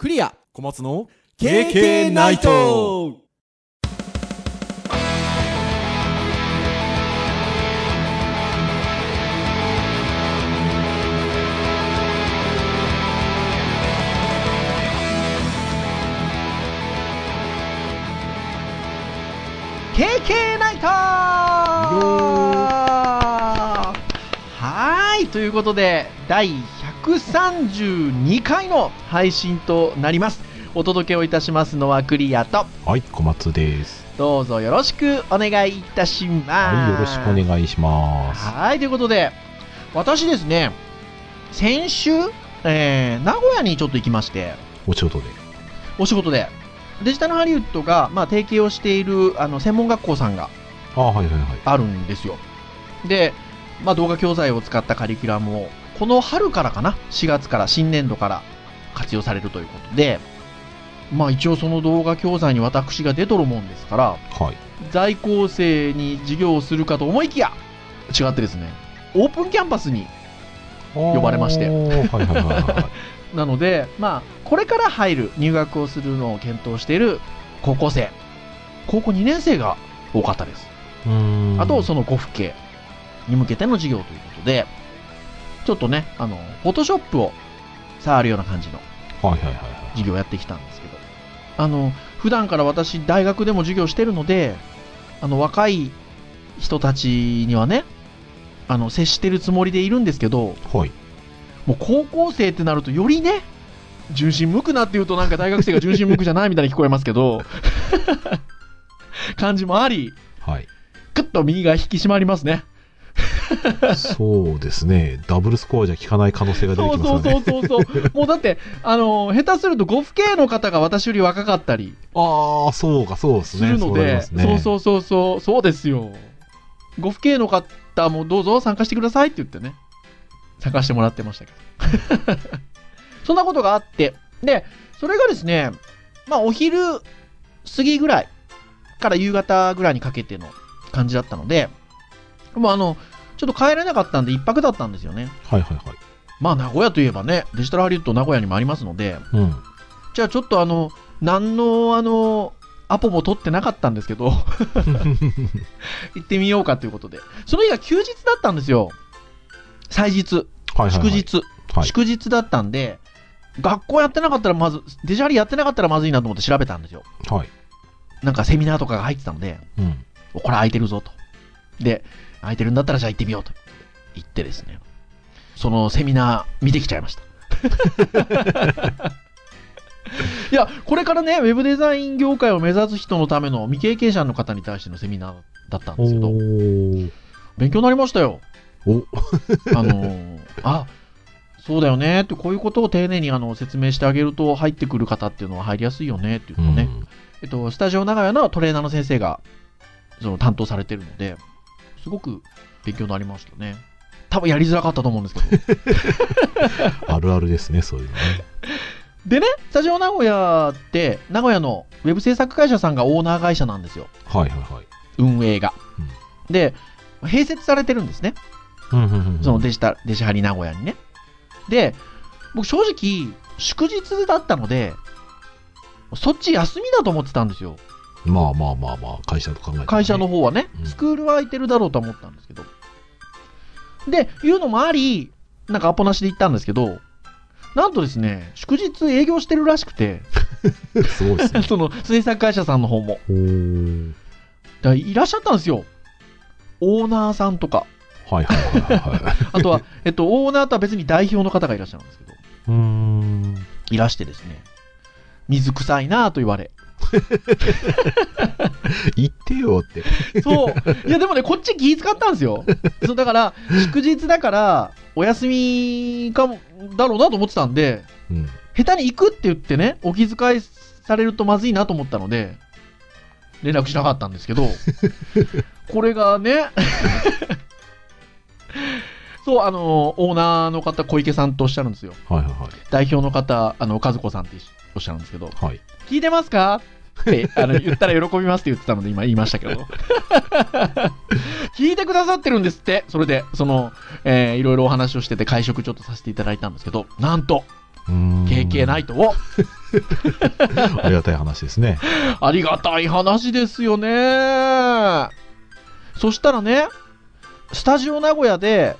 クリア。小松の KK ナイト。ー KK ナイト。はーい。ということで第132回の配信となります。お届けをいたしますのはクリアと。はい小松です。どうぞよろしくお願いいたします。はいよろしくお願いします。はいということで私ですね先週、えー名古屋にちょっと行きまして。お仕事で。お仕事で。デジタルハリウッドが、まあ、提携をしているあの専門学校さんがあはいはいはい。あるんですよ。で、まあ、動画教材を使ったカリキュラムを、この春からかな、4月から新年度から活用されるということで、まあ一応その動画教材に私が出とるもんですから、はい。在校生に授業をするかと思いきや、違ってですね、オープンキャンパスに、呼ばれまして。なので、まあ、これから入る、入学をするのを検討している高校生、高校2年生が多かったです。あと、その5府県に向けての授業ということで、ちょっとね、あの、フォトショップを触るような感じの授業をやってきたんですけど、あの、普段から私、大学でも授業してるので、あの、若い人たちにはね、あの、接してるつもりでいるんですけど、はい。もう高校生ってなると、よりね、純真無垢なっていうとなんか大学生が純真無垢じゃないみたいに聞こえますけど、感じもあり、はい。ぐっと右が引き締まりますね。そうですね。ダブルスコアじゃ効かない可能性が出てそうきますよね。そうそうそうそう。もうだって、あの、下手すると5府系の方が私より若かったりああそうかそうですすねそうなりるので、ますね。そうそうそうそう、そうですよ。5府系の方もどうぞ参加してくださいって言ってね、参加してもらってましたけど。そんなことがあって、で、それがですね、まあお昼過ぎぐらいから夕方ぐらいにかけての感じだったので、もうあの、ちょっと帰れなかったんで一泊だったんですよね。はいはいはいまあ名古屋といえばね、デジタルハリウッド名古屋にもありますので、うんじゃあちょっとあの、何のあの、アポも取ってなかったんですけど、行ってみようかということで。その日が休日だったんですよ。祭日。はいはいはい祝日。はい祝日だったんで、学校やってなかったらまず、デジャリやってなかったらまずいなと思って調べたんですよ。はいなんかセミナーとかが入ってたので、うんおこれ空いてるぞと。で、空いてるんだったらじゃあ行ってみようと。行ってですね、そのセミナー見てきちゃいました。いや、これからね、ウェブデザイン業界を目指す人のための未経験者の方に対してのセミナーだったんですけど、勉強になりましたよ。おあのー あ、そうだよねって、こういうことを丁寧にあの説明してあげると入ってくる方っていうのは入りやすいよねっていうのをね、えっと、スタジオ長屋のトレーナーの先生がその担当されてるので、すごく勉強になりましたね。多分やりづらかったと思うんですけど。あるあるですねそういうのねでね、スタジオ名古屋って、名古屋のウェブ制作会社さんがオーナー会社なんですよ。はいはいはい運営が。で、併設されてるんですね。うんうんうんうんそのデジタル、デジハリ名古屋にね。で、僕正直、祝日だったので、そっち休みだと思ってたんですよ。まあまあまあまあ会社と考えてね会社の方はねう、んスクールは空いてるだろうと思ったんですけど。で、いうのもあり、なんかアポなしで行ったんですけど、なんとですね、祝日営業してるらしくて、すごいですね その制作会社さんの方も。だいらっしゃったんですよ。オーナーさんとか。はいはいはいはいはい あとは、えっと、オーナーとは別に代表の方がいらっしゃるんですけど、うーんいらしてですね、水臭いなぁと言われ。言ってよってそう。いや、でもね、こっち気遣ったんですよ。そう、だから、祝日だから、お休みかも、だろうなと思ってたんで、うん下手に行くって言ってね、お気遣いされるとまずいなと思ったので、連絡しなかったんですけど、これがね、そう、あの、オーナーの方、小池さんとおっしゃるんですよ。はいはい代表の方、あの、和子さんっておっしゃるんですけど、はいはい聞いてますか？ってあの言ったら喜びますって言ってたので今言いましたけど 聞いてくださってるんですってそれでその、えーいろいろお話をしてて会食ちょっとさせていただいたんですけどなんと KK ナイトを。ありがたい話ですね。ありがたい話ですよね。そしたらね、スタジオ名古屋で、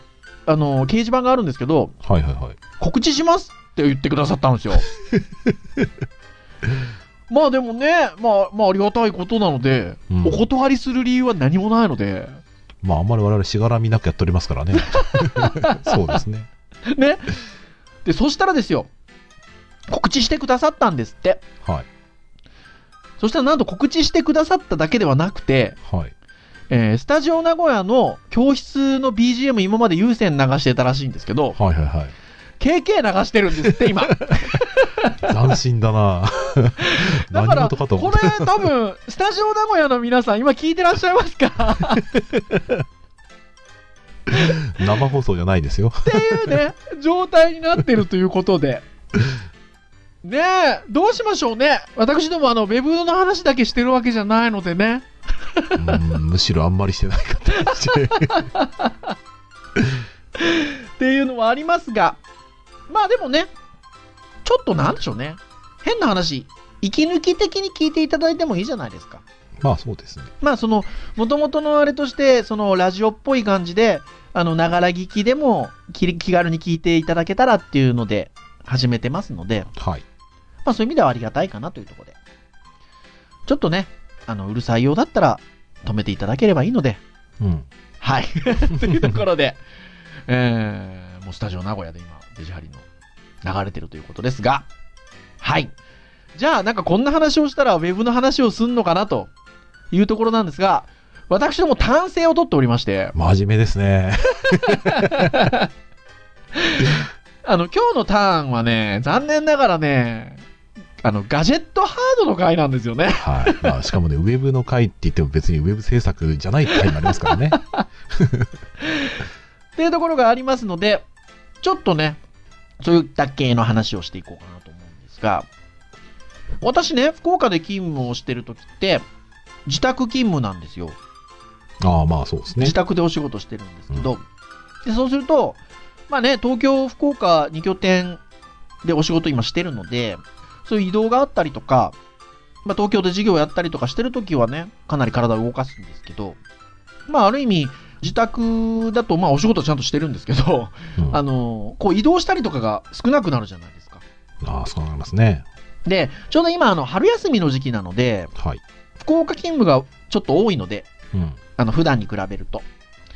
あの、掲示板があるんですけど、はいはいはい。告知しますって言ってくださったんですよ。まあでもね、まあ、まあありがたいことなので、うんお断りする理由は何もないので、まあ、あんまり我々しがらみなくやっておりますからね。そうですね。ね。で、そしたらですよ、告知してくださったんですって。はい。そしたらなんと告知してくださっただけではなくて、はい。えースタジオ名古屋の教室の BGM 今まで有線流してたらしいんですけど、はいはいはい。KK 流してるんですって、今。斬新だな だ何から、事かと思こ。れ多分、スタジオ名古屋の皆さん、今聞いてらっしゃいますか生放送じゃないですよ。っていうね、状態になってるということで。ねえ、どうしましょうね。私ども、あの、ウェブの話だけしてるわけじゃないのでね。うんむしろあんまりしてないかとして。っていうのはありますが、まあでもね、ちょっとなんでしょうね。変な話、息抜き的に聞いていただいてもいいじゃないですか。まあそうですね。まあその、もともとのあれとして、そのラジオっぽい感じで、あの、ながら聞きでも気気軽に聞いていただけたらっていうので始めてますので、はい。まあそういう意味ではありがたいかなというところで。ちょっとね、あの、うるさいようだったら止めていただければいいので、うん。はい。というところで、えー、もうスタジオ名古屋で今、デジハリの流れてるということですが、はい。じゃあ、なんかこんな話をしたら、ウェブの話をすんのかなというところなんですが、私ども単性を取っておりまして、真面目ですね。あの、今日のターンはね、残念ながらね、あの、ガジェットハードの回なんですよね。はい。まあ、しかもね、ウェブの回って言っても別にウェブ制作じゃない回もありますからね。っていうところがありますので、ちょっとね、そういった系の話をしていこうかなと思うんですが、私ね、福岡で勤務をしてるときって、自宅勤務なんですよ。ああ、まあそうですね自。宅でお仕事してるんですけど、でそうすると、まあね、東京、福岡2拠点でお仕事今してるので、そういう移動があったりとか、まあ、東京で授業やったりとかしてるときはね、かなり体を動かすんですけど、まあ、ある意味、自宅だと、まあ、お仕事ちゃんとしてるんですけど、うんあの、こう移動したりとかが少なくなるじゃないですか。ああ、そうなりますね。で、ちょうど今、あの、春休みの時期なので、はい。福岡勤務がちょっと多いので、うん。あの、普段に比べると。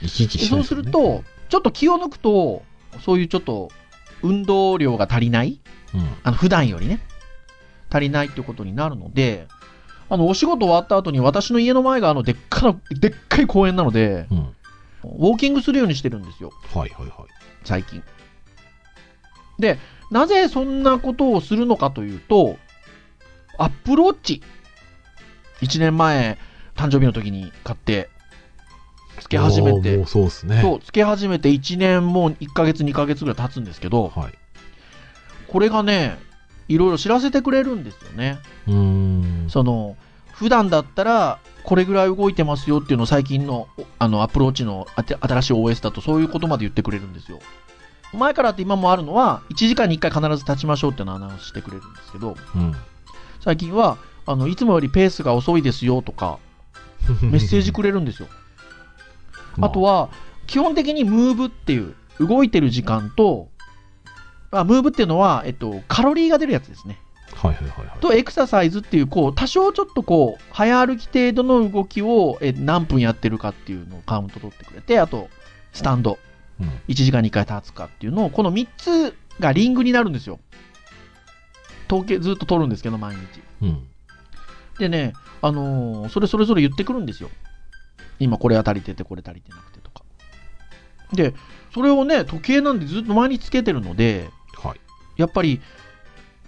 生き生きでそうすると、ちょっと気を抜くと、そういうちょっと、運動量が足りないうん。あの、普段よりね、足りないっていうことになるので、あの、お仕事終わった後に私の家の前があの、でっかな、でっかい公園なので、うん。ウォーキングするようにしてるんですよ。はいはいはい。最近。で、なぜそんなことをするのかというと、アップルウォッチ。1年前、誕生日の時に買って、つけ始めてそうですね。そう、つけ始めて1年もう1ヶ月、2ヶ月ぐらい経つんですけど、はい。これがね、いろいろ知らせてくれるんですよね。うーん。その、普段だったら、これぐらい動いてますよっていうのを最近の、おあの、アプローチの新しい OS だとそういうことまで言ってくれるんですよ。前からって今もあるのは、1時間に1回必ず立ちましょうっていうのをアナウンスしてくれるんですけど、うん。最近は、あの、いつもよりペースが遅いですよとか、メッセージくれるんですよ。あとは、は、基本的にムーブっていう、動いてる時間と、あムーブっていうのは、えっと、カロリーが出るやつですね。はいはいはいはい。と、エクササイズっていう、こう、多少ちょっとこう、早歩き程度の動きをえ何分やってるかっていうのをカウント取ってくれて、あと、スタンド、うん。1時間に1回立つかっていうのを、この3つがリングになるんですよ。統計ずっと取るんですけど、毎日。うん。でね、あのーそれそれぞれ言ってくるんですよ。今これは足りてて、これ足りてなくてとか。で、それをね、時計なんでずっと毎日つけてるので、はい。やっぱり、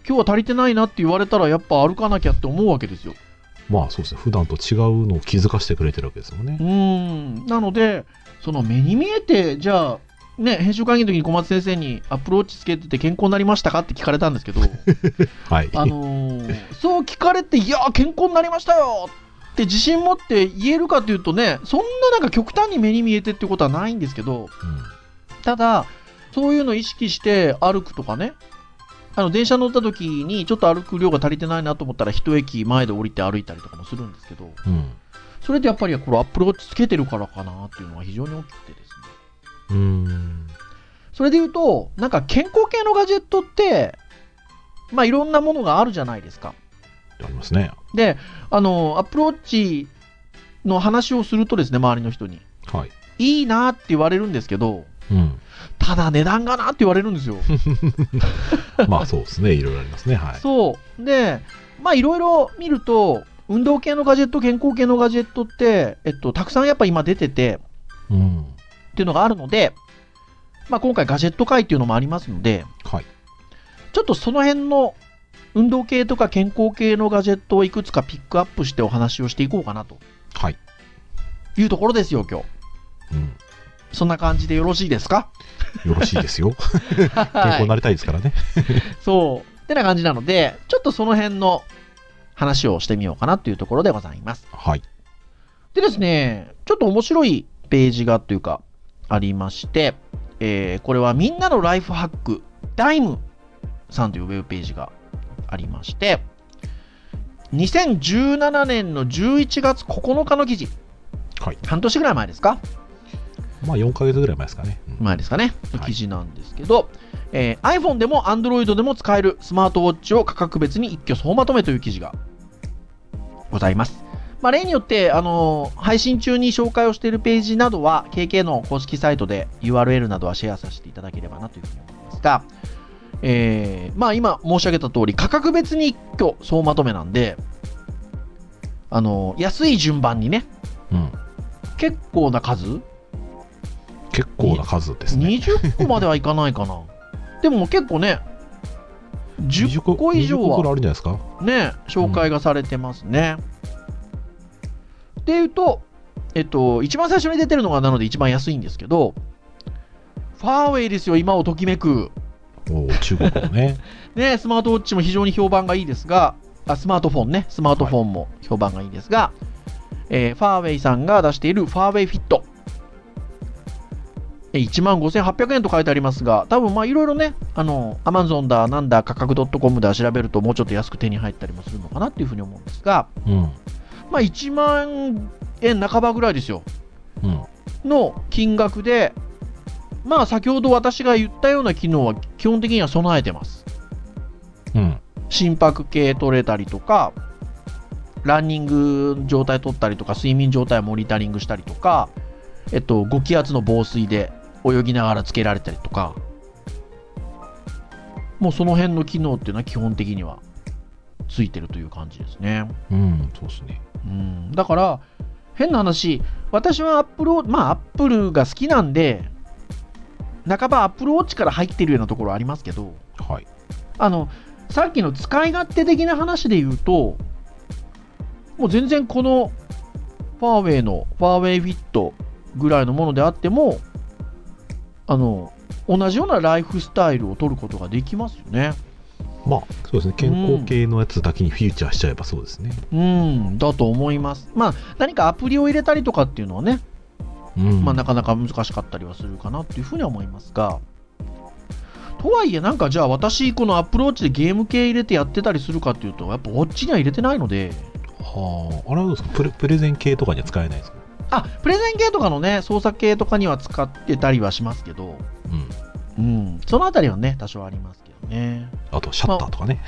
今日は足りてないなって言われたら、やっぱ歩かなきゃって思うわけですよ。まあそうですね。普段と違うのを気づかせてくれてるわけですよねう。ーん。なので、その目に見えて、じゃあ、ね、編集会議の時に小松先生にアプローチつけてて健康になりましたかって聞かれたんですけど、はい。あのーそう聞かれて、いやー、健康になりましたよって自信持って言えるかというとね、そんななんか極端に目に見えてってことはないんですけど、うんただ、そういうのを意識して歩くとかね、あの電車乗った時にちょっと歩く量が足りてないなと思ったら一駅前で降りて歩いたりとかもするんですけどうん。それでやっぱりこれアップルウォッチつけてるからかなっていうのは非常に大きくてですねうーん。それで言うとなんか健康系のガジェットってまあいろんなものがあるじゃないですかありますね。であのアップルウォッチの話をするとですね周りの人にはい。いいなって言われるんですけどうん。ただ値段がなって言われるんですよ まあそうですね。いろいろありますね。はい。そう。で、まあいろいろ見ると、運動系のガジェット、健康系のガジェットって、えっと、たくさんやっぱ今出ててうん。っていうのがあるので、まあ今回ガジェット会っていうのもありますので、はい。ちょっとその辺の運動系とか健康系のガジェットをいくつかピックアップしてお話をしていこうかなとはい。いうところですよ、今日。うん。そんな感じでよろしいですか？よろしいですよ。健康になりたいですからね。そう。ってな感じなので、ちょっとその辺の話をしてみようかなというところでございます。はい。でですね、ちょっと面白いページがというか、ありまして、えーこれはみんなのライフハック、ダイムさんというウェブページがありまして、2017年の11月9日の記事、はい。半年ぐらい前ですかまあ4ヶ月ぐらい前ですかね。うん前ですかね、記事なんですけど、えー iPhone でも Android でも使えるスマートウォッチを価格別に一挙総まとめという記事がございます。まあ、例によって、あのー配信中に紹介をしているページなどは KK の公式サイトで URL などはシェアさせていただければなというふうに思いますが、えーまあ、今申し上げた通り価格別に一挙総まとめなんで、あのー安い順番にねうん。結構な数結構な数ですね。20個まではいかないかな。でも結構ね、10個以上20個ぐらいあはるんじゃないですか？ね、紹介がされてますね。でいうと、えっと、一番最初に出てるのがなので一番安いんですけど、ファーウェイですよ、今をときめく。おー中国のね。ね、スマートウォッチも非常に評判がいいですが、あスマートフォンね、スマートフォンも評判がいいですが、えーファーウェイさんが出しているファーウェイフィット。1万5800円と書いてありますが、多分まあいろいろね、あの、アマゾンだ、なんだ、価格 .com だ調べるともうちょっと安く手に入ったりもするのかなっていうふうに思うんですが、うん。まあ1万円半ばぐらいですよ。うん。の金額で、まあ先ほど私が言ったような機能は基本的には備えてます。うん。心拍計取れたりとか、ランニング状態取ったりとか、睡眠状態をモニタリングしたりとか、えっと、5気圧の防水で泳ぎながらつけられたりとか、もうその辺の機能っていうのは基本的にはついてるという感じですね。うん。そうですね。うん、だから、変な話、私はアップルを、まあ、アップルが好きなんで、半ばアップルウォッチから入ってるようなところありますけど、はい。あの、さっきの使い勝手的な話で言うと、もう全然このファーウェイのファーウェイフィットぐらいのものであっても、あの、同じようなライフスタイルを取ることができますよね。まあ、そうですね。健康系のやつだけにフィーチャーしちゃえばそうですね。うん、だと思います。まあ、何かアプリを入れたりとかっていうのはね、うん。まあ、なかなか難しかったりはするかなっていうふうには思いますが、とはいえ、なんかじゃあ私、このアップルウォッチでゲーム系入れてやってたりするかっていうと、やっぱウォッチには入れてないので、はあ。あれはどうですか？プレプレゼン系とかには使えないですか？あ、プレゼン系とかのね、操作系とかには使ってたりはしますけど、うん。うん、そのあたりはね、多少ありますけどね。あと、シャッターとかね。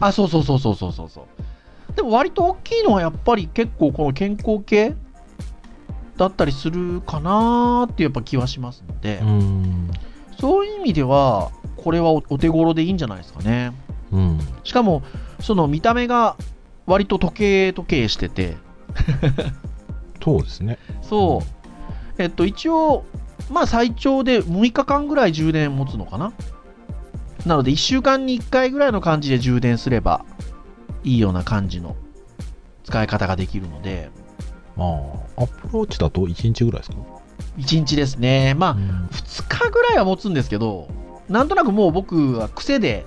あ、そうそうそうそうそうそうそう。でも割と大きいのはやっぱり結構この健康系だったりするかなーっていうやっぱ気はしますので、うん。そういう意味では、これはおお手頃でいいんじゃないですかね。うん。しかも、その見た目が割と時計時計してて、そうですね。そう、えっと、一応、まあ最長で6日間ぐらい充電持つのかな。なので、1週間に1回ぐらいの感じで充電すればいいような感じの使い方ができるので、まあ、アップルウォッチだと1日ぐらいですか？1日ですね。まあ、うん2日ぐらいは持つんですけど、なんとなくもう僕は癖で、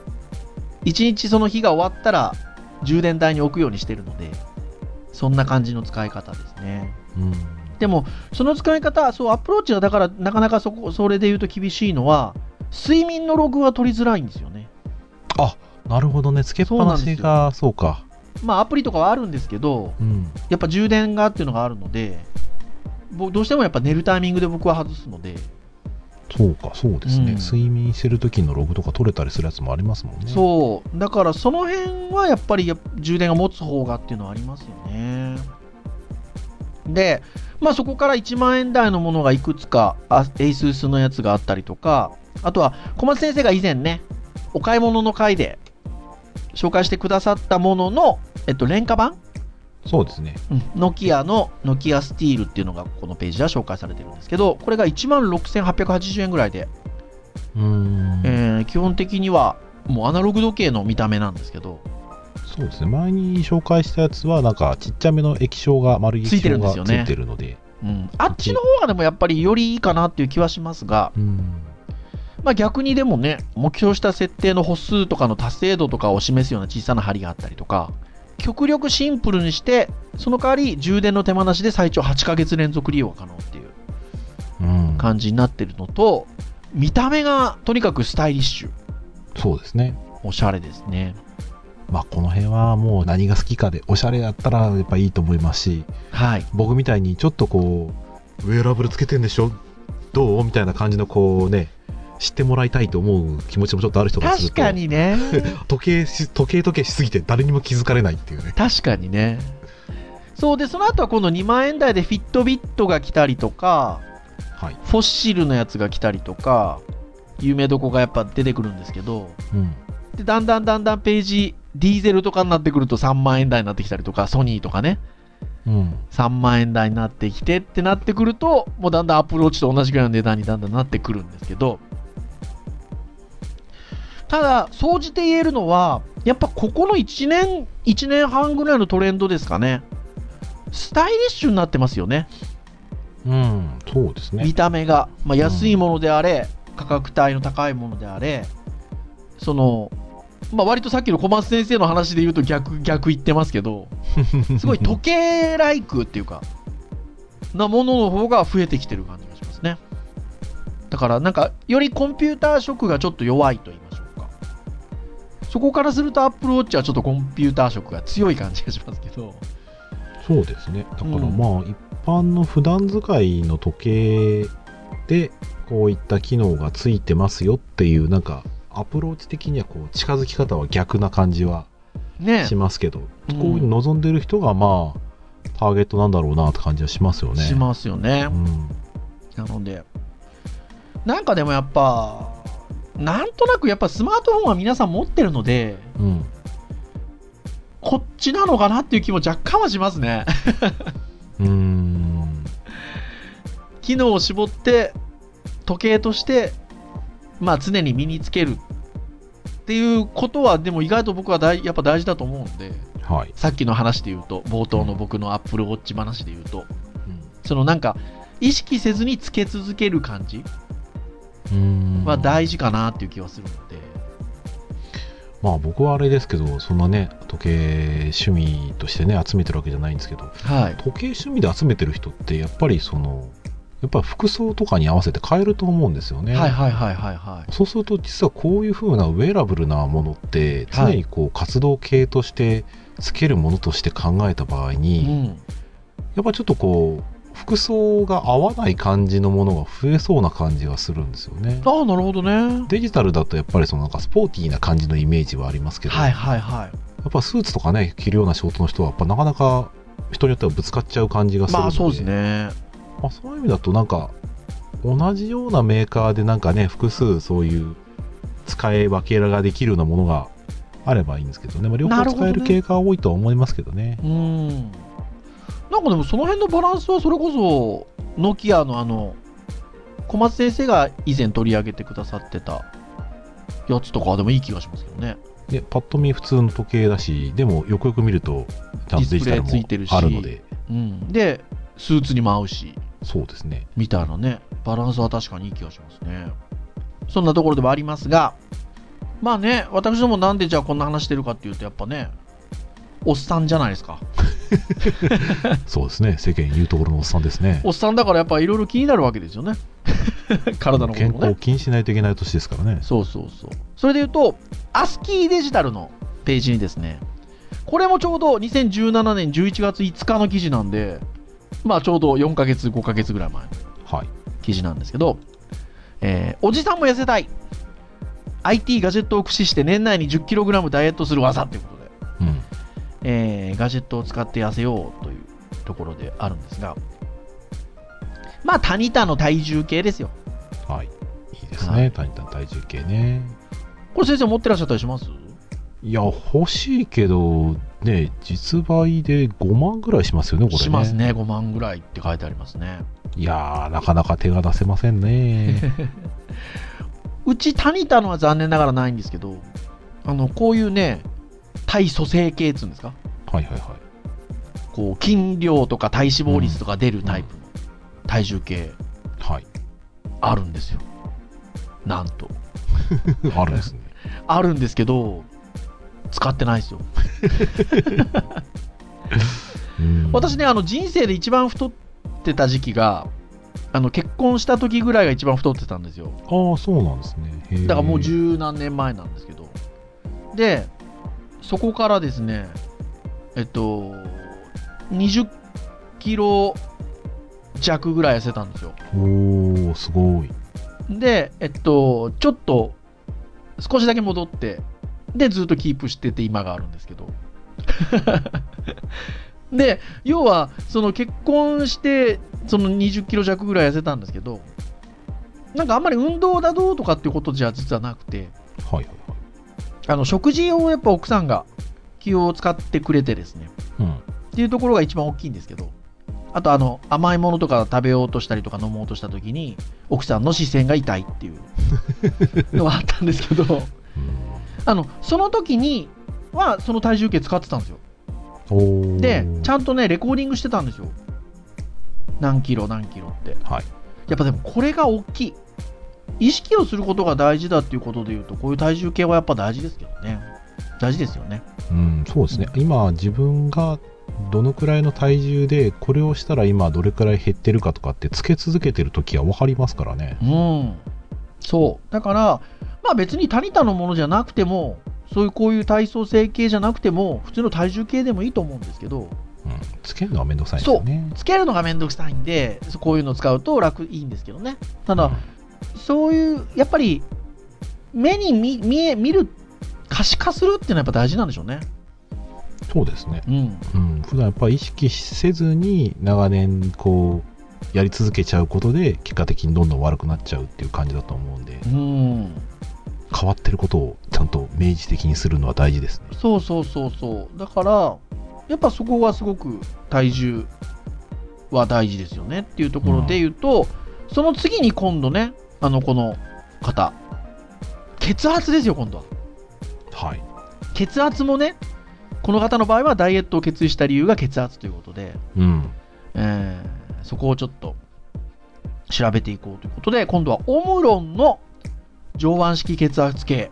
1日その日が終わったら充電台に置くようにしてるので、そんな感じの使い方ですね。うん。でも、その使い方、そう、アプローチはだから、なかなかそこ、それで言うと厳しいのは、睡眠のログは取りづらいんですよね。あなるほどね。つけっぱなしがそうか。まあアプリとかはあるんですけどうん。やっぱ充電がっていうのがあるので僕どうしてもやっぱ寝るタイミングで僕は外すので、そうかそうですね、うん。睡眠してる時のログとか取れたりするやつもありますもんね。そう。だからその辺はやっぱりや充電が持つ方がっていうのはありますよねでまあそこから1万円台のものがいくつかあ ASUS のやつがあったりとかあとは小松先生が以前ねお買い物の回で紹介してくださったものの、えっと、廉価版？そうですね。ノキアのノキアスティールっていうのがこのページでは紹介されてるんですけどこれが1万6880円ぐらいで、うーん。えー基本的にはもうアナログ時計の見た目なんですけどそうですね。前に紹介したやつはなんかちっちゃめの液晶が丸い液ついてる晶がつんですよね。いてるので。うん、あっちの方がでもやっぱりよりいいかなっていう気はしますが、うん。まあ、逆にでもね目標した設定の歩数とかの達成度とかを示すような小さな針があったりとか極力シンプルにしてその代わり充電の手間なしで最長8ヶ月連続利用が可能っていううん。感じになってるのと見た目がとにかくスタイリッシュ。そうですね。おしゃれですねまあこの辺はもう何が好きかでおしゃれだったらやっぱいいと思いますしはい。僕みたいにちょっとこうウェアラブルつけてんでしょ？どう？みたいな感じのこうね知ってもらいたいと思う気持ちもちょっとある人がする確とかにね。時計し時計時計しすぎて誰にも気づかれないっていうね。確かにね。そうでその後は今度2万円台でフィットビットが来たりとかはい、フォッシルのやつが来たりとか有名どこがやっぱ出てくるんですけどうん、でだんだんだんだんページディーゼルとかになってくると3万円台になってきたりとかソニーとかね。うん、3万円台になってきてってなってくるともうだんだんアプローチと同じぐらいの値段にだんだんなってくるんですけど。ただ総じて言えるのはやっぱここの1年1年半ぐらいのトレンドですかね。スタイリッシュになってますよね。うん、そうですね。見た目が、まあ、安いものであれ、価格帯の高いものであれその、まあ、割とさっきの小松先生の話で言うと逆逆言ってますけど すごい時計ライクっていうかなものの方が増えてきてる感じがしますね。だからなんかよりコンピューター色がちょっと弱いと言いましょうか。そこからするとアップルウォッチはちょっとコンピューター色が強い感じがしますけど。そうですね。だからうん。まあ、一般の普段使いの時計でこういった機能がついてますよっていうなんかアプローチ的にはこう近づき方は逆な感じはね。しますけど、うん。こういうの望んでる人がまあターゲットなんだろうなって感じはしますよね。しますよね、うん。なので、なんかでもやっぱ、なんとなくやっぱスマートフォンは皆さん持ってるので、うん。こっちなのかなっていう気も若干はしますね。うーん。機能を絞って、時計として、まあ常に身につけるっていうことは、でも意外と僕は大やっぱ大事だと思うんで、はい、さっきの話で言うと、冒頭の僕のアップルウォッチ話で言うと、うんそのなんか、意識せずにつけ続ける感じは大事かなっていう気はするので、まあ僕はあれですけどそんなね時計趣味としてね集めてるわけじゃないんですけど。はい。時計趣味で集めてる人ってやっぱりそのやっぱり服装とかに合わせて変えると思うんですよね。はいはいはいはいはい。そうすると実はこういう風なウェアラブルなものって常にこう活動系としてつけるものとして考えた場合うに、ん。やっぱちょっとこう服装が合わない感じのものが増えそうな感じがするんですよね。ああ、なるほどね。デジタルだとやっぱりそのなんかスポーティーな感じのイメージはありますけど、はいはいはい。やっぱスーツとかね着るような仕事の人はやっぱなかなか人によってはぶつかっちゃう感じがするので、まあそうですね。まあ、そういう意味だとなんか同じようなメーカーでなんかね複数そういう使い分けができるようなものがあればいいんですけどね、まあ、両方使える系が多いとは思いますけどねうん。なんかでもその辺のバランスはそれこそ、ノキアのあの、小松先生が以前取り上げてくださってたやつとかでもいい気がしますけどね。でパッと見普通の時計だしでもよくよく見るとちゃんとデジタルもあるのでうん。で、スーツにも合うし、そうですねみたいなね、バランスは確かにいい気がしますね。そんなところでもありますが、まあね、私どもなんでじゃあこんな話してるかっていうと、やっぱね、おっさんじゃないですか。そうですね世間言うところのおっさんですねおっさんだからやっぱいろいろ気になるわけですよね。体のね健康を。気にしないといけない年ですからね。そうそうそう。それで言うと、アスキーデジタルのページにですね、これもちょうど2017年11月5日の記事なんで、まあちょうど4ヶ月、5ヶ月ぐらい前のはい。記事なんですけど、えーおじさんも痩せたい。IT ガジェットを駆使して年内に 10kg ダイエットする技ということで、うん。えーガジェットを使って痩せようというところであるんですが、まあ、タニタの体重計ですよ。はい。いいですはいね。タニタン体重計ね。これ先生持ってらっしゃったりします？いや、欲しいけど、ね、実売で5万ぐらいしますよね、これね。しますね。5万ぐらいって書いてありますね。いやー、なかなか手が出せませんね。うちタニタのは残念ながらないんですけど、あの、こういうね、体組成計っつうんですか？はいはいはい。こう、筋量とか体脂肪率とか出るタイプの体重計はい。あるんですよ。なんと。あるんですね。あるんですけど、使ってないですよ。うん私ね、あの人生で一番太ってた時期が、あの結婚した時ぐらいが一番太ってたんですよ。ああ、そうなんですね。だからもう十何年前なんですけど。で、そこからですね、えっと、20キロ弱ぐらい痩せたんですよ。おー、すごい。で、えっと、ちょっと少しだけ戻って、で、ずっとキープしてて今があるんですけど。で、要は、その結婚して、その20キロ弱ぐらい痩せたんですけど、なんかあんまり運動だどうとかっていうことじゃ実はなくて、はいはいはい。あの食事をやっぱ奥さんが気を使ってくれてですね、うん。っていうところが一番大きいんですけど、あとあの甘いものとか食べようとしたりとか飲もうとした時に、奥さんの視線が痛いっていうのがあったんですけど、うんあのその時にはその体重計使ってたんですよ。で、ちゃんとね、レコーディングしてたんですよ。何キロ、何キロって。はい。やっぱでもこれが大きい。意識をすることが大事だっていうことで言うと、こういう体重計はやっぱ大事ですけどね。大事ですよね。うん、そうですね。今、自分がどのくらいの体重で、これをしたら今どれくらい減ってるかとかって、つけ続けてる時は分かりますからね。うん。そう。だから、まあ別にタニタのものじゃなくても、そういうこういう体操整形じゃなくても、普通の体重計でもいいと思うんですけど、うん。つけるのはめんどくさいんですよね。つけるのがめんどくさいんで、こういうのを使うと楽、いいんですけどね。ただ、そういう、やっぱり、目に見見え、見る、可視化するっていうのはやっぱ大事なんでしょうね。そうですね。うん。うん。普段やっぱり意識せずに、長年、こう、やり続けちゃうことで、結果的にどんどん悪くなっちゃうっていう感じだと思うんで、うん。変わってることをちゃんと明示的にするのは大事ですね。そうそうそうそう。だから、やっぱそこはすごく体重は大事ですよねっていうところで言うと、その次に今度ね、あの、この方。血圧ですよ、今度は。はい。血圧もね、この方の場合はダイエットを決意した理由が血圧ということで、うん。えーそこをちょっと調べていこうということで、今度はオムロンの上腕式血圧計。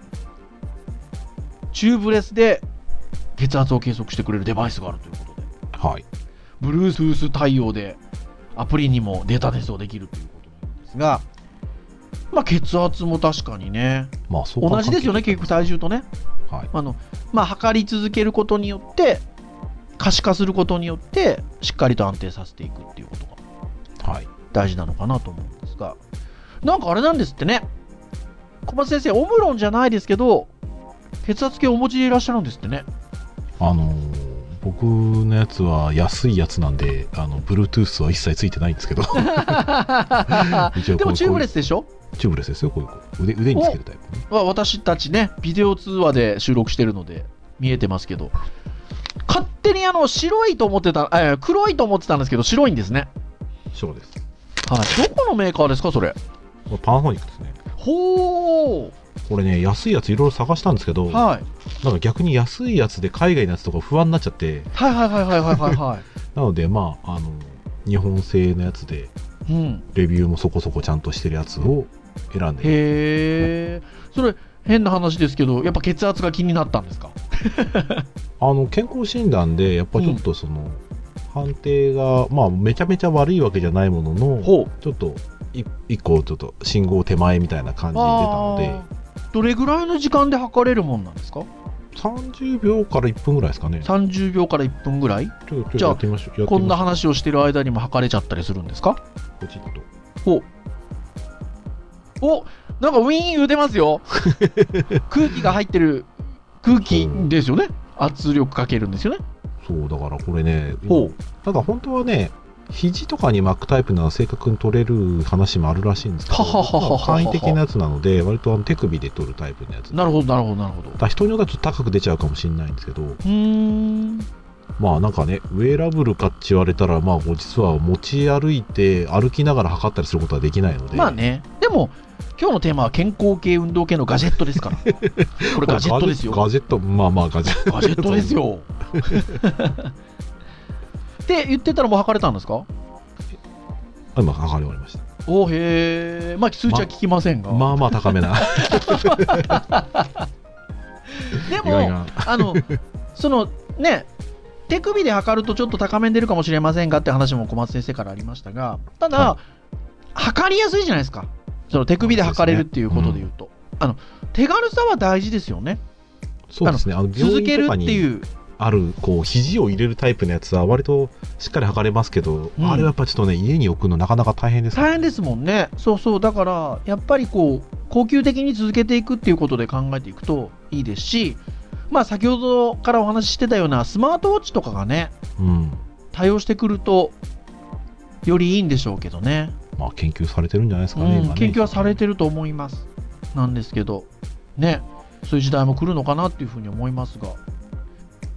チューブレスで血圧を計測してくれるデバイスがあるということで、はい。Bluetooth 対応でアプリにもデータ転送できるということなんですが、まあ、血圧も確かにね、まあ、そう同じですよね、結局体重とね。はい。あの、まあ、測り続けることによって、可視化することによって、しっかりと安定させていくっていうことがはい。大事なのかなと思うんですが、なんかあれなんですってね、小松先生、オムロンじゃないですけど、血圧計をお持ちでいらっしゃるんですってね。あのー僕のやつは安いやつなんで、あの、Bluetooth は一切ついてないんですけど、でもチューブレスでしょ？チューブレスですよ、こういう腕腕につけるタイプね。まあ私たちね、ビデオ通話で収録してるので、見えてますけど、勝手にあの白いと思ってた、え黒いと思ってたんですけど、白いんですね。そうです。はい。どこのメーカーですか、それ？これパナソニックですね。ほー。これね、安いやついろいろ探したんですけど、はい。なんか逆に安いやつで海外のやつとか不安になっちゃって、はいはいはいはいはいはいは なので、まあ、あの、日本製のやつで、い。うん。レビューもそこそこちゃんとしてるやつを選んで、へえ。それ、変な話ですけど、やっぱ血圧が気になったんですか？あの、健康診断で、やっぱりちょっとその、判定が、まあ、めちゃめちゃ悪いわけじゃないものの、ほちょっとい一個ちょっと信号手前みたいな感じで出たので。どれぐらいの時間で測れるもんなんですか？30秒から1分ぐらいですかね。30秒から1分ぐらい？じゃあこんな話をしてる間にも測れちゃったりするんですか？ポチッと。お。おなんかウィーン言うてますよ。空気が入ってる空気ですよね。圧力かけるんですよね。そうだからこれねただ本当はね肘とかに巻くタイプなら正確に取れる話もあるらしいんですけどはははははまあ簡易的なやつなので割とあの手首で取るタイプのやつ。なるほどなるほどなるほど。だ人によってはちょっと高く出ちゃうかもしれないんですけどうーん。まあなんかねウェアラブルかって言われたらまあ実は持ち歩いて歩きながら測ったりすることはできないので。まあね。でも今日のテーマは健康系運動系のガジェットですから。これガジェットですよ。ガジェットまあまあガジェット。ガジェットですよ って言ってたらもう測れたんですか？今測り終わりました。おへえまあ数値は聞きませんが、ま あまあ高めな。でもな。あのそのね手首で測るとちょっと高めに出るかもしれませんがって話も小松先生からありましたがただ、は測りやすいじゃないですか。その手首で測れるっていうことで言うと。あの手軽さは大事ですよね。そうですね。あの病続けるっていうあるこう肘を入れるタイプのやつは割としっかり測れますけど、うん。あれはやっぱちょっとね家に置くのなかなか大変です大変ですもんね。そうそう。だからやっぱりこう恒久的に続けていくっていうことで考えていくといいですしまあ先ほどからお話ししてたようなスマートウォッチとかがねうん。対応してくるとよりいいんでしょうけどね。まあ研究されてるんじゃないですかね,、うん、今ね。研究はされてると思います。なんですけど。ね。そういう時代も来るのかなっていうふうに思いますが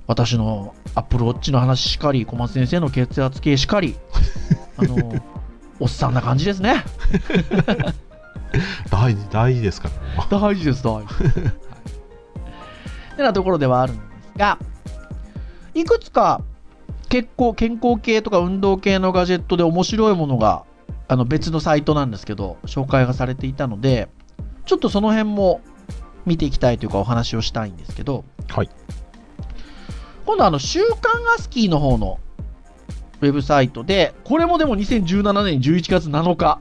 私のアップルウォッチの話しかり小松先生の血圧計しかり。あのおっさんな感じですね。大事大事ですか？らね大事です大事。です、はい、てなところではあるんですがいくつか結構健康系とか運動系のガジェットで面白いものがあの別のサイトなんですけど紹介がされていたのでちょっとその辺も見ていきたいというかお話をしたいんですけどはい今度あの週刊アスキーの方のウェブサイトでこれもでも2017年11月7日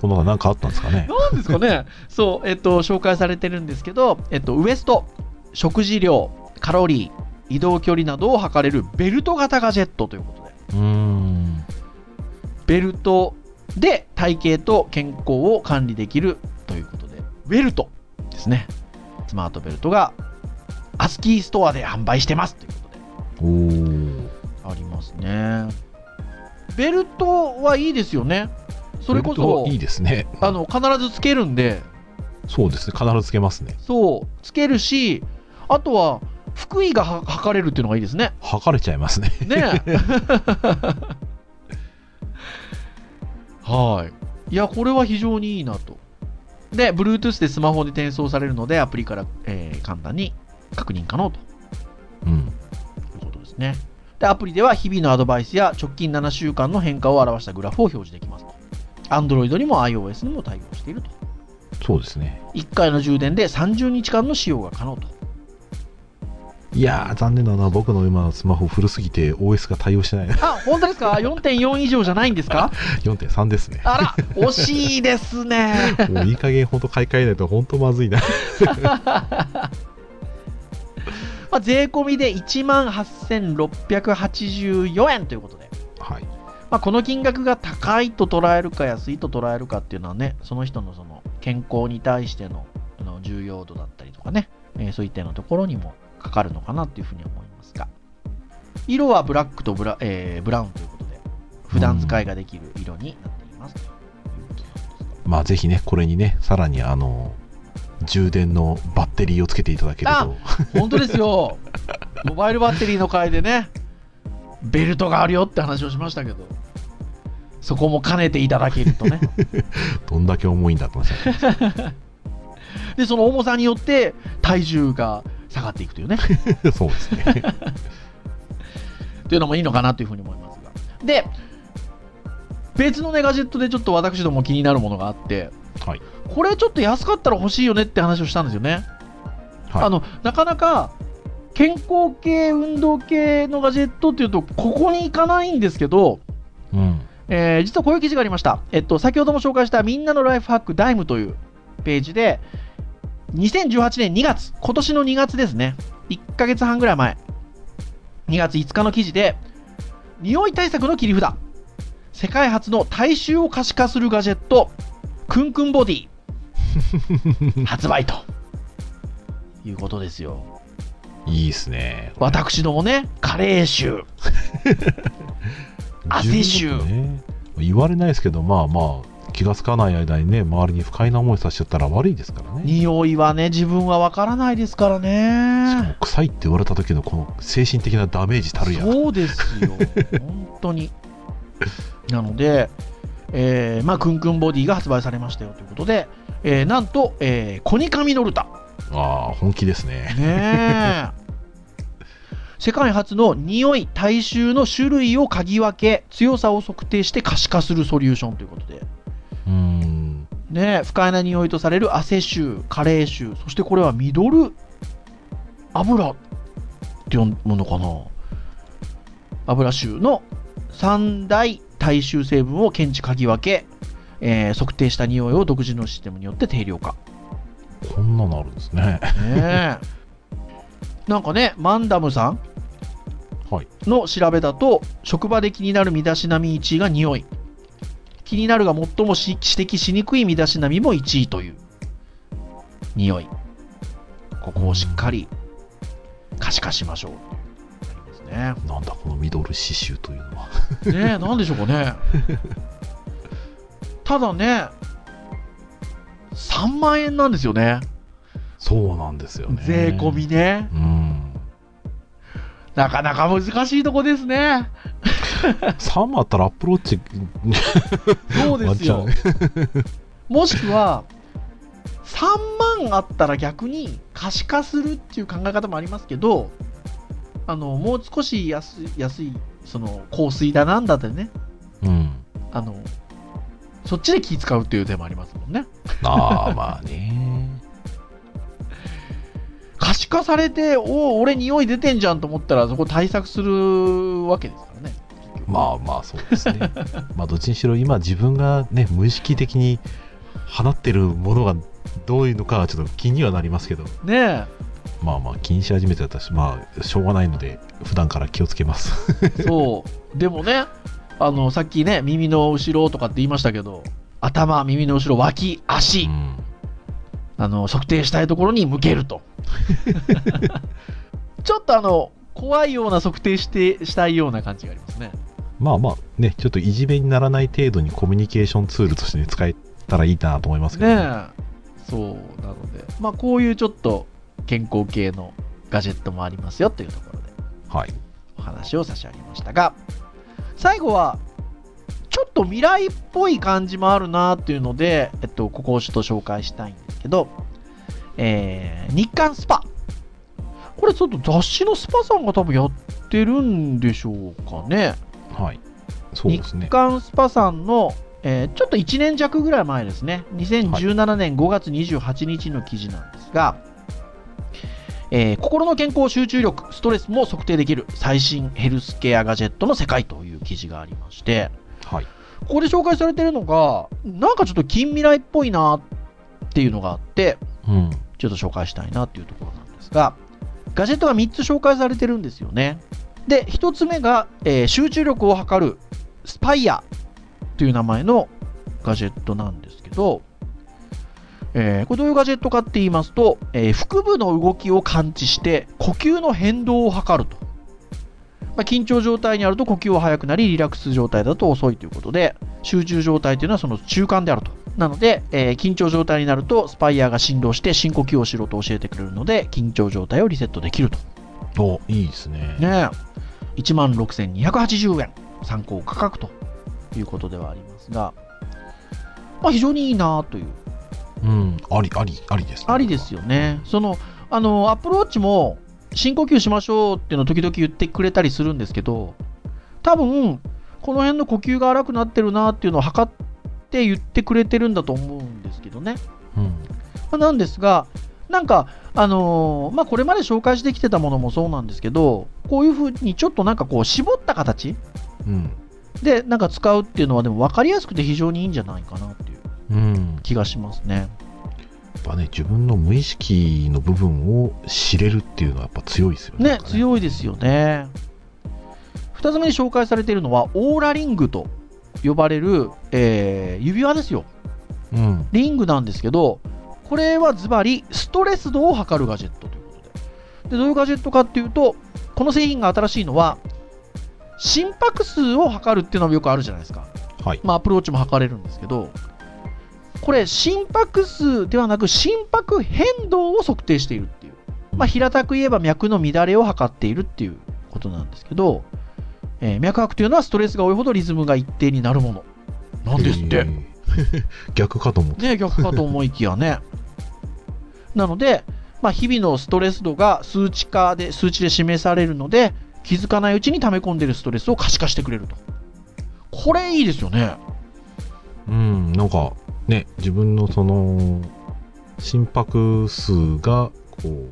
このなんかあったんですかね。なんですかね。そう、えっと、紹介されてるんですけど、えっと、ウエスト、食事量、カロリー、移動距離などを測れるベルト型ガジェットということで、うーん。ベルトで体型と健康を管理できるということで、ベルトですね。スマートベルトがアスキーストアで販売してますということで、ありますね。ベルトはいいですよね。それこそいいですねあの必ずつけるんで、そうですね必ずつけますねそう、つけるし、あとは、福井がは測れるっていうのがいいですね。測れちゃいますねねえ はい。いや、これは非常にいいなと。で、Bluetooth でスマホに転送されるので、アプリから、えー簡単に確認可能とうんいうことですね。で、アプリでは日々のアドバイスや直近7週間の変化を表したグラフを表示できますと。Android にも iOS にも対応していると。そうですね1回の充電で30日間の使用が可能と。いやー残念だな僕の今のスマホ古すぎて OS が対応してないあ、本当ですか ?4.4 以上じゃないんですか？4.3ですねあら、惜しいですね。もういい加減本当買い替えないと本当まずいな まあ、税込みで1万8684円ということで、はい。まあ、この金額が高いと捉えるか安いと捉えるかっていうのはね、その人のその健康に対してのあの重要度だったりとかね、えーそういったようなところにもかかるのかなっていうふうに思いますが、色はブラックとブラ,、えーブラウンということで、普段使いができる色になっています。うことですまあぜひねこれにねさらにあの充電のバッテリーをつけていただけると本当ですよ。モバイルバッテリーの回でね、ベルトがあるよって話をしましたけど、そこも兼ねていただけるとね。どんだけ重いんだって話だった で、その重さによって体重が下がっていくというね。そうですねというのもいいのかなというふうに思いますが。で、別のね、ガジェットでちょっと私ども気になるものがあって、はいこれちょっと安かったら欲しいよねって話をしたんですよね。はいあの、なかなか健康系、運動系のガジェットっていうと、ここに行かないんですけど、うんえー実はこういう記事がありました。えっと、先ほども紹介したみんなのライフハックダイムというページで、2018年2月、今年の2月ですね。1ヶ月半ぐらい前。2月5日の記事で、匂い対策の切り札。世界初の体臭を可視化するガジェット、クンクンボディ。発売と。いうことですよ。いいですね。私どもね、加齢臭。汗臭ね言われないですけど、まあまあ、気がつかない間にね、周りに不快な思いさせちゃったら悪いですからね。匂いはね、自分はわからないですからしかもね。臭いって言われた時のこの精神的なダメージたるや。そうですよ。本当に。なので、えーまあ、クンクンボディが発売されましたよということで、えーなんと、えーコニカミノルタ。ああ、本気ですね。ねえ。世界初の匂い、体臭の種類を嗅ぎ分け、強さを測定して可視化するソリューションということで、うーん。ねえ、不快な匂いとされる汗臭、加齢臭、そしてこれはミドル油って読むのかな油臭の三大体臭成分を検知嗅ぎ分け、えー測定した匂いを独自のシステムによって定量化。こんなのあるんですね。ねえなんかね、マンダムさんはい。の調べだと、職場で気になる身だしなみ1位が匂い。気になるが最もし指摘しにくい身だしなみも1位という。匂い。ここをしっかり可視化しましょうね。なんだこのミドル刺繍というのは。ねえ、なんでしょうかね。ただね、3万円なんですよね。そうなんですよね。税込みね。うん。なかなか難しいとこですね。3万あったらアップローチ、そうですよ。もしくは、3万あったら逆に可視化するっていう考え方もありますけど、あの、もう少し安い、安い、その、香水だなんだってね、うん。あの、そっちで気使うっていう手もありますもんね。ああ、まあね。可視化されて、おお、俺匂い出てんじゃんと思ったら、そこ対策するわけですからね。まあまあそうですね。まあどっちにしろ今自分がね、無意識的に放ってるものがどういうのかはちょっと気にはなりますけど、ねえ。まあまあ気にし始めて私、まあしょうがないので、普段から気をつけます。そう。でもね、あの、さっきね、耳の後ろとかって言いましたけど、頭、耳の後ろ、脇、足、うんあの、測定したいところに向けると。ちょっとあの、怖いような測定して、したいような感じがありますね。まあまあね、ちょっといじめにならない程度にコミュニケーションツールとして、ね、使えたらいいなと思いますけど、ねえ。そう、なので、まあ、こういうちょっと健康系のガジェットもありますよというところではい。お話を差し上げましたが、最後は、ちょっと未来っぽい感じもあるなっていうので、えっと、ここをちょっと紹介したいんですけど、えー日刊スパ。これちょっと雑誌のスパさんが多分やってるんでしょうかね。はい。そうですね日。刊スパさんの、えーちょっと1年弱ぐらい前ですね、2017年5月28日の記事なんですが、えー心の健康、集中力、ストレスも測定できる最新ヘルスケアガジェットの世界という記事がありまして、はい。ここで紹介されてるのが、なんかちょっと近未来っぽいなっていうのがあって、うん。ちょっと紹介したいなっていうところなんですが、ガジェットが3つ紹介されてるんですよね。で、1つ目が、えー集中力を測るスパイアという名前のガジェットなんですけど、えーこれどういうガジェットかって言いますと、えー腹部の動きを感知して呼吸の変動を測ると。まあ、緊張状態にあると呼吸は速くなり、リラックス状態だと遅いということで、集中状態というのはその中間であると。なので、えー緊張状態になると、スパイヤーが振動して深呼吸をしろと教えてくれるので、緊張状態をリセットできると。お、いいですね。ねえ。1万6280円。参考価格ということではありますが、まあ、非常にいいなという。うん。あり、あり、ありです、ね。ありですよね。その、あの、アップローチも、深呼吸しましょうっていうのを時々言ってくれたりするんですけど、多分、この辺の呼吸が荒くなってるなっていうのを測って言ってくれてるんだと思うんですけどね。うん。まあなんですが、なんか、あのーまあ、これまで紹介してきてたものもそうなんですけど、こういうふうにちょっとなんかこう絞った形うん。で、なんか使うっていうのは、でも分かりやすくて非常にいいんじゃないかなっていううん。気がしますね。やっぱね、自分の無意識の部分を知れるっていうのはやっぱ強いですよね。ね強いですよね。2つ目に紹介されているのは、オーラリングと呼ばれる、えー指輪ですよ。うん。リングなんですけど、これはズバリストレス度を測るガジェットということで。で、どういうガジェットかっていうと、この製品が新しいのは、心拍数を測るっていうのもよくあるじゃないですか。はい。まあ、アプローチも測れるんですけど、これ、心拍数ではなく、心拍変動を測定しているっていう。まあ、平たく言えば脈の乱れを測っているっていうことなんですけど、えー脈拍というのはストレスが多いほどリズムが一定になるものなんですって。えー 逆かと思って。ね、逆かと思いきやね。なので、まあ、日々のストレス度が数値化で、数値で示されるので、気づかないうちに溜め込んでいるストレスを可視化してくれると。これいいですよね。うん、なんかね、自分のその心拍数がこう、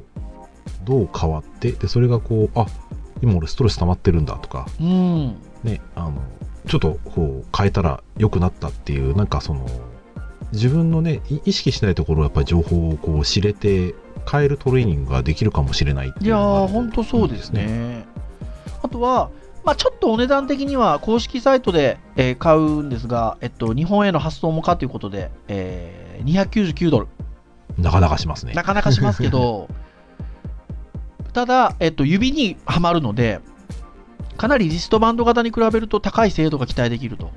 どう変わって、で、それがこう、あ今俺ストレス溜まってるんだとか、うん。ね、あの、ちょっとこう変えたら良くなったっていう、なんかその、自分のね、い意識しないところやっぱり情報をこう知れて、変えるトレーニングができるかもしれないっていやー、いうのがあるほんとそうですね。あとは、まあ、ちょっとお値段的には公式サイトで、えー買うんですが、えっと、日本への発送もかということで、えー299ドル。なかなかしますね。なかなかしますけど、ただ、えっと、指にはまるので、かなりリストバンド型に比べると高い精度が期待できると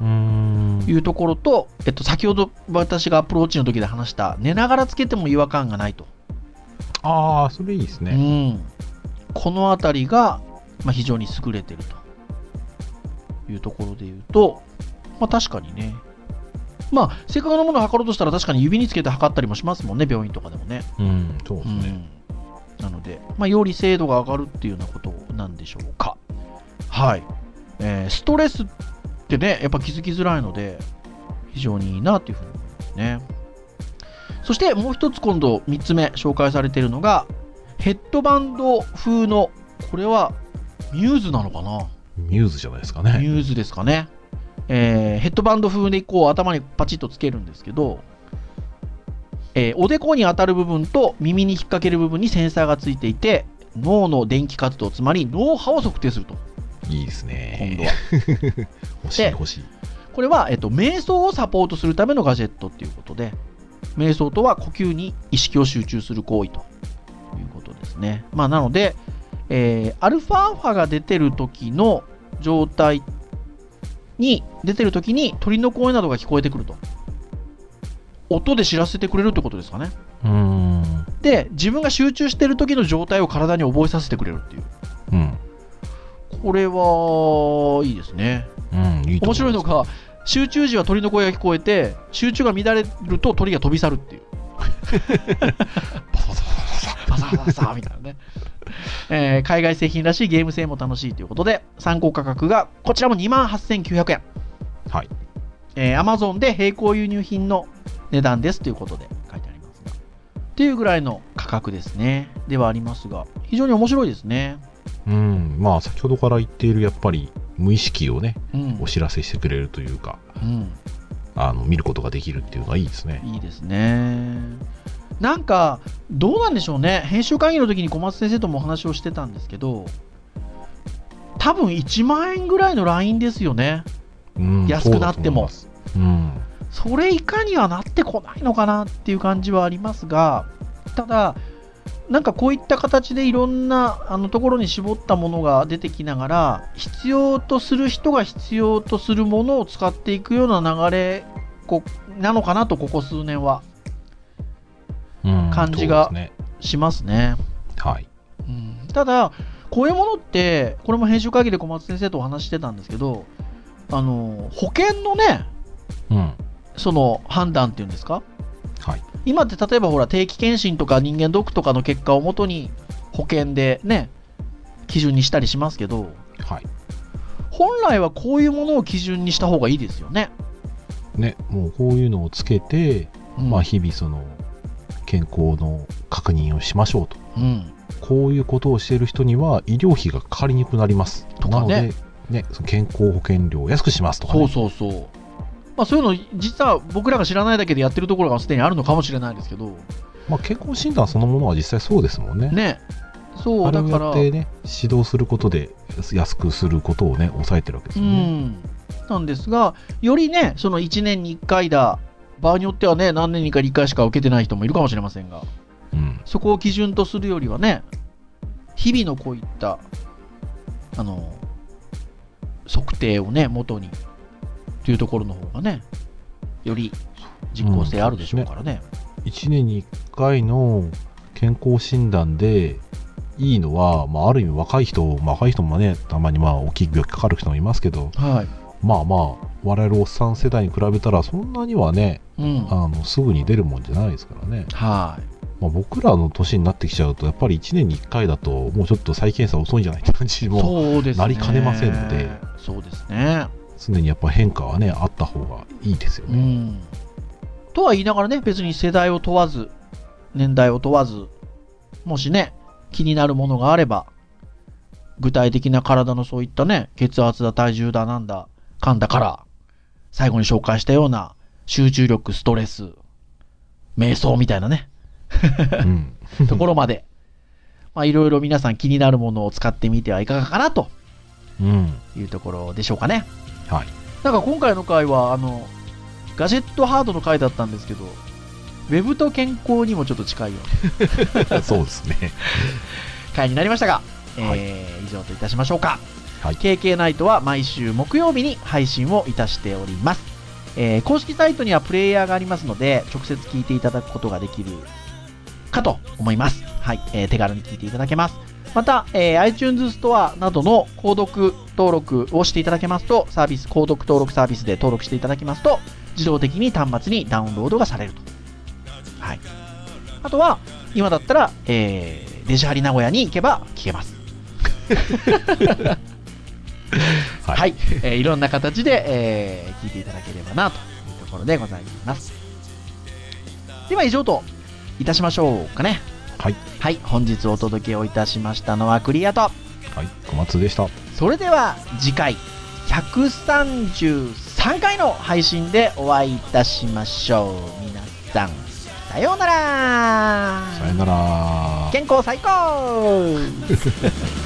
うーん。いうところと、えっと、先ほど私がアプローチの時で話した、寝ながらつけても違和感がないと。ああ、それいいですうね。ん、このあたりが、まあ、非常に優れてるというところで言うと、まあ、確かにね、まあ、せっかくのものを測ろうとしたら確かに指につけて測ったりもしますもんね、病院とかでもね。うん、そうですうね。ん、なので、まあ、より精度が上がるっていうようなことなんでしょうか。はい。えーストレスってね、やっぱ気づきづらいので、非常にいいなというふうに思いますね。そしてもう一つ今度3つ目紹介されているのが、ヘッドバンド風の、これはミューズなのかな？ミューズじゃないですかね。ミューズですかね。えーヘッドバンド風でこう頭にパチッとつけるんですけど、えーおでこに当たる部分と耳に引っ掛ける部分にセンサーがついていて、脳の電気活動、つまり脳波を測定すると、いいですね。今度は。欲しいで欲しい。これは、えっと、瞑想をサポートするためのガジェットっていうことで、瞑想とは呼吸に意識を集中する行為ということですね。まあ、なので、えーアルファ波が出てる時の状態に、出てる時に鳥の声などが聞こえてくると。音で知らせてくれるってことですかね。うーん。で、自分が集中してる時の状態を体に覚えさせてくれるっていう。うん。これは、いいですね。うん、いい面白いのが。が、集中時は鳥の声が聞こえて、集中が乱れると鳥が飛び去るっていう。バサバサみたいなね。えー海外製品らしいゲーム性も楽しいということで、参考価格がこちらも28,900円。はい。えー Amazon で並行輸入品の値段ですということで書いてありますが。っていうぐらいの価格ですね。ではありますが、非常に面白いですね。うん。まあ、先ほどから言っている、やっぱり、無意識をね、うんお。知らせしてくれるというか、うんあの、見ることができるっていうのはいいですね。いいですね。なんか、どうなんでしょうね。編集会議の時に小松先生ともお話をしてたんですけど、多分1万円ぐらいのラインですよね。うん。安くなってもそうだと思いますそれ以下にはなってこないのかなっていう感じはありますが、ただ、なんかこういった形でいろんなあのところに絞ったものが出てきながら、必要とする人が必要とするものを使っていくような流れこなのかなと、ここ数年はうん。うん感じが。しますね。はい。うんただ、こういうものって、これも編集会議で小松先生とお話ししてたんですけど、あの保険のね、うん。その判断っていうんですか、はい。今って例えばほら、定期検診とか人間ドックとかの結果をもとに保険でね、基準にしたりしますけど、はい。本来はこういうものを基準にした方がいいですよね。ね、もうこういうのをつけて、うんまあ、日々その、健康の確認をしましょうと。うん、こういうことをしている人には医療費がかかりにくくなります。とかねなので、ね、その健康保険料を安くしますとか、ね、そうそうそう。まあそういうの、実は僕らが知らないだけでやってるところがすでにあるのかもしれないですけど、まあ、健康診断そのものは実際そうですもんね。ね。そう、だから、ね、指導することで安くすることをね、抑えてるわけですうよね。ん。なんですが、よりね、その1年に1回だ、場合によってはね、何年に1回、2回しか受けてない人もいるかもしれませんが、うん。そこを基準とするよりはね、日々のこういった、あの、測定をね、元に、というところの方がね、より実効性あるでしょうからね。1年に1回の健康診断でいいのは、まあ、ある意味若い人、まあ、若い人もね、たまにまあ大きい病気かかる人もいますけど、はい。まあまあ、我々おっさん世代に比べたら、そんなにはね、うん。あのすぐに出るもんじゃないですからね。はい。まあ、僕らの年になってきちゃうと、やっぱり1年に1回だと、もうちょっと再検査遅いんじゃないって感じも、そうですね。なりかねませんのでそうですね。常にやっぱ変化はね、あった方がいいですよね。うん。とは言いながらね、別に世代を問わず、年代を問わず、もしね、気になるものがあれば、具体的な体のそういったね、血圧だ、体重だ、なんだ、かんだから、最後に紹介したような集中力、ストレス、瞑想みたいなね、うん。ところまで、まあいろいろ皆さん気になるものを使ってみてはいかがかなとうん。いうところでしょうかね。はい。なんか今回の回は、あの、ガジェットハードの回だったんですけど、ウェブと健康にもちょっと近いような そうですね。回になりましたが、はいえー以上といたしましょうか。はい。KK ナイトは毎週木曜日に配信をいたしております。えー公式サイトにはプレイヤーがありますので、直接聞いていただくことができるかと思います。はい。えー手軽に聞いていただけます。また、えー iTunes ストアなどの購読登録をしていただけますと、サービス、購読登録サービスで登録していただきますと、自動的に端末にダウンロードがされると。はい。あとは、今だったら、えーデジハリ名古屋に行けば聞けます。はいはい、えーいろんな形で、えー聞いていただければなというところでございます。では以上といたしましょうかね。はい。はい、本日お届けをいたしましたのはクリアと、はい。小松でした。それでは次回133回の配信でお会いいたしましょう。皆さん、さようならさよなら。健康最高